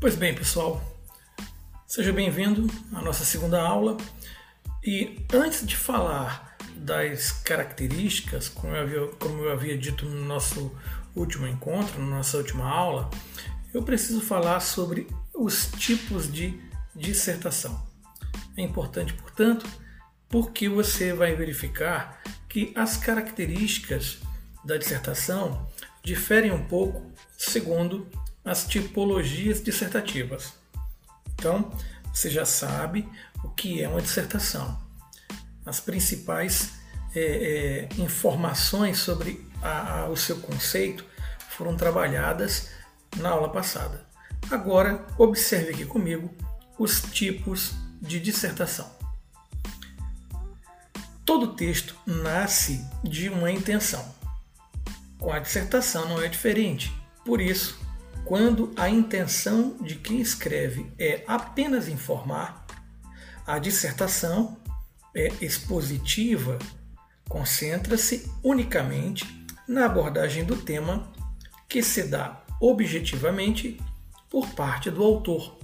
Pois bem, pessoal, seja bem-vindo à nossa segunda aula. E antes de falar das características, como eu havia, como eu havia dito no nosso último encontro, na nossa última aula, eu preciso falar sobre os tipos de dissertação. É importante, portanto, porque você vai verificar que as características da dissertação diferem um pouco segundo as tipologias dissertativas. Então, você já sabe o que é uma dissertação. As principais é, é, informações sobre a, a, o seu conceito foram trabalhadas na aula passada. Agora, observe aqui comigo os tipos de dissertação. Todo texto nasce de uma intenção. Com a dissertação não é diferente. Por isso, quando a intenção de quem escreve é apenas informar, a dissertação é expositiva, concentra-se unicamente na abordagem do tema que se dá objetivamente por parte do autor.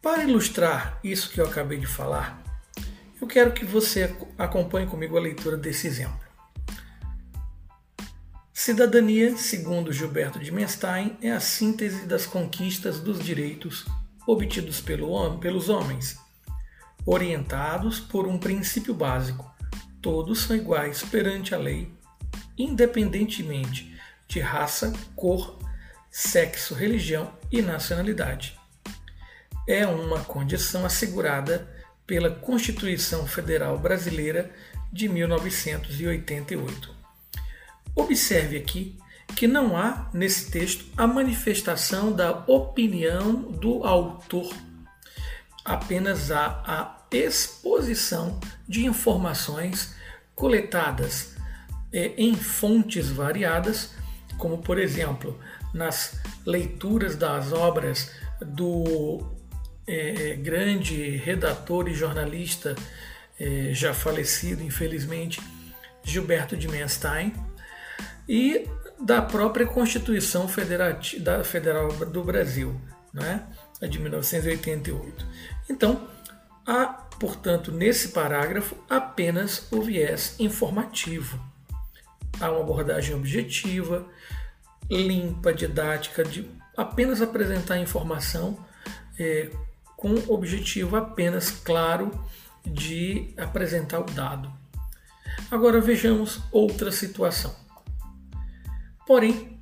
Para ilustrar isso que eu acabei de falar, eu quero que você acompanhe comigo a leitura desse exemplo. Cidadania, segundo Gilberto de Menstein, é a síntese das conquistas dos direitos obtidos pelo, pelos homens, orientados por um princípio básico: todos são iguais perante a lei, independentemente de raça, cor, sexo, religião e nacionalidade. É uma condição assegurada pela Constituição Federal Brasileira de 1988. Observe aqui que não há nesse texto a manifestação da opinião do autor, apenas há a exposição de informações coletadas é, em fontes variadas, como por exemplo nas leituras das obras do é, grande redator e jornalista já falecido, infelizmente, Gilberto de Menstein, e da própria Constituição da Federal do Brasil, né, a de 1988. Então, há, portanto, nesse parágrafo apenas o viés informativo. Há uma abordagem objetiva, limpa, didática, de apenas apresentar informação é, com o objetivo apenas claro de apresentar o dado. Agora vejamos outra situação. Porém,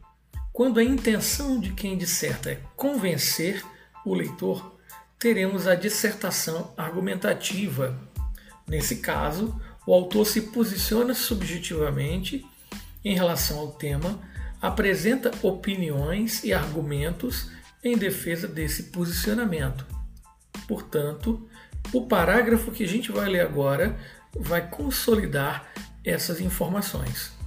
quando a intenção de quem disserta é convencer o leitor, teremos a dissertação argumentativa. Nesse caso, o autor se posiciona subjetivamente em relação ao tema, apresenta opiniões e argumentos em defesa desse posicionamento. Portanto, o parágrafo que a gente vai ler agora vai consolidar essas informações.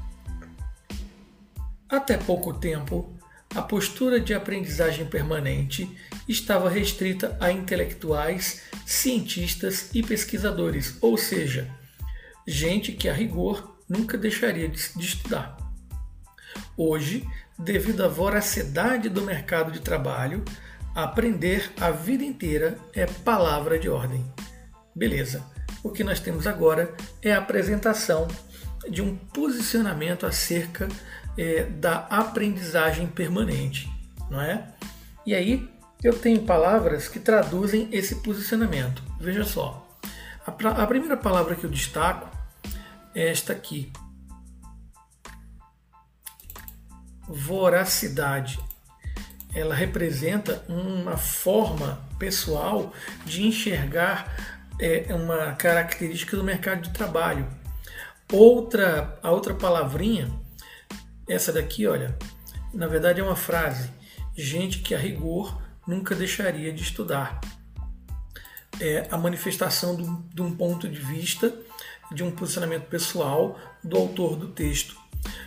Até pouco tempo, a postura de aprendizagem permanente estava restrita a intelectuais, cientistas e pesquisadores, ou seja, gente que a rigor nunca deixaria de estudar. Hoje, devido à voracidade do mercado de trabalho, aprender a vida inteira é palavra de ordem. Beleza. O que nós temos agora é a apresentação de um posicionamento acerca é, da aprendizagem permanente, não é? E aí eu tenho palavras que traduzem esse posicionamento. Veja só, a, a primeira palavra que eu destaco é esta aqui, voracidade. Ela representa uma forma pessoal de enxergar é, uma característica do mercado de trabalho. Outra, a outra palavrinha essa daqui, olha, na verdade é uma frase. Gente que a rigor nunca deixaria de estudar. É a manifestação de um ponto de vista, de um posicionamento pessoal do autor do texto.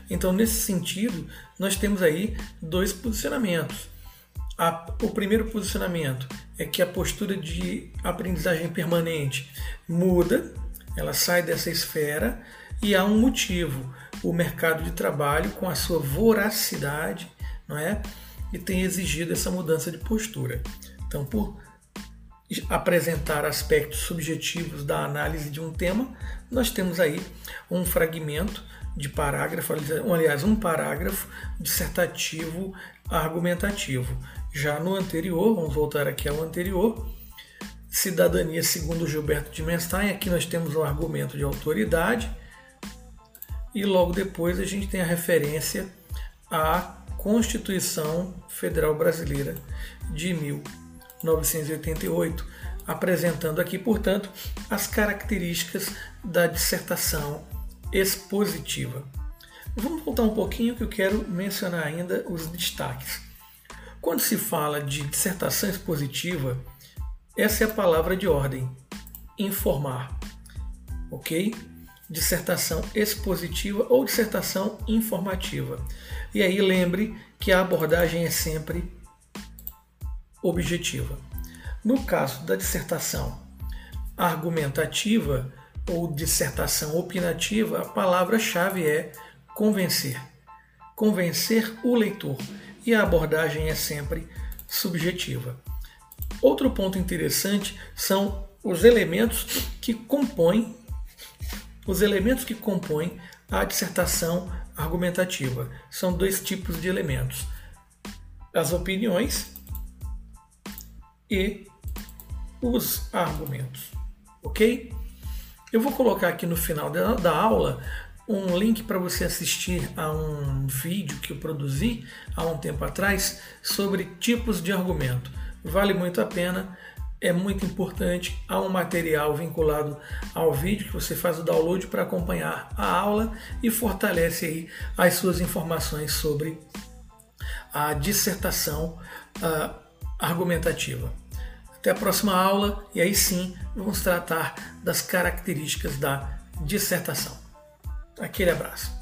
Então, nesse sentido, nós temos aí dois posicionamentos. A, o primeiro posicionamento é que a postura de aprendizagem permanente muda, ela sai dessa esfera e há um motivo o mercado de trabalho com a sua voracidade, não é? e tem exigido essa mudança de postura. Então, por apresentar aspectos subjetivos da análise de um tema, nós temos aí um fragmento de parágrafo, aliás, um parágrafo dissertativo argumentativo. Já no anterior, vamos voltar aqui ao anterior, cidadania segundo Gilberto de Menstein, aqui nós temos um argumento de autoridade e logo depois a gente tem a referência à Constituição Federal Brasileira de 1988, apresentando aqui, portanto, as características da dissertação expositiva. Vamos voltar um pouquinho que eu quero mencionar ainda os destaques. Quando se fala de dissertação expositiva, essa é a palavra de ordem: informar. Ok? Dissertação expositiva ou dissertação informativa. E aí lembre que a abordagem é sempre objetiva. No caso da dissertação argumentativa, ou dissertação opinativa, a palavra-chave é convencer. Convencer o leitor. E a abordagem é sempre subjetiva. Outro ponto interessante são os elementos que compõem os elementos que compõem a dissertação argumentativa. São dois tipos de elementos: as opiniões e os argumentos. OK? Eu vou colocar aqui no final da, da aula um link para você assistir a um vídeo que eu produzi há um tempo atrás sobre tipos de argumento. Vale muito a pena, é muito importante. Há um material vinculado ao vídeo que você faz o download para acompanhar a aula e fortalece aí as suas informações sobre a dissertação uh, argumentativa. Até a próxima aula e aí sim vamos tratar das características da dissertação. Aquele abraço.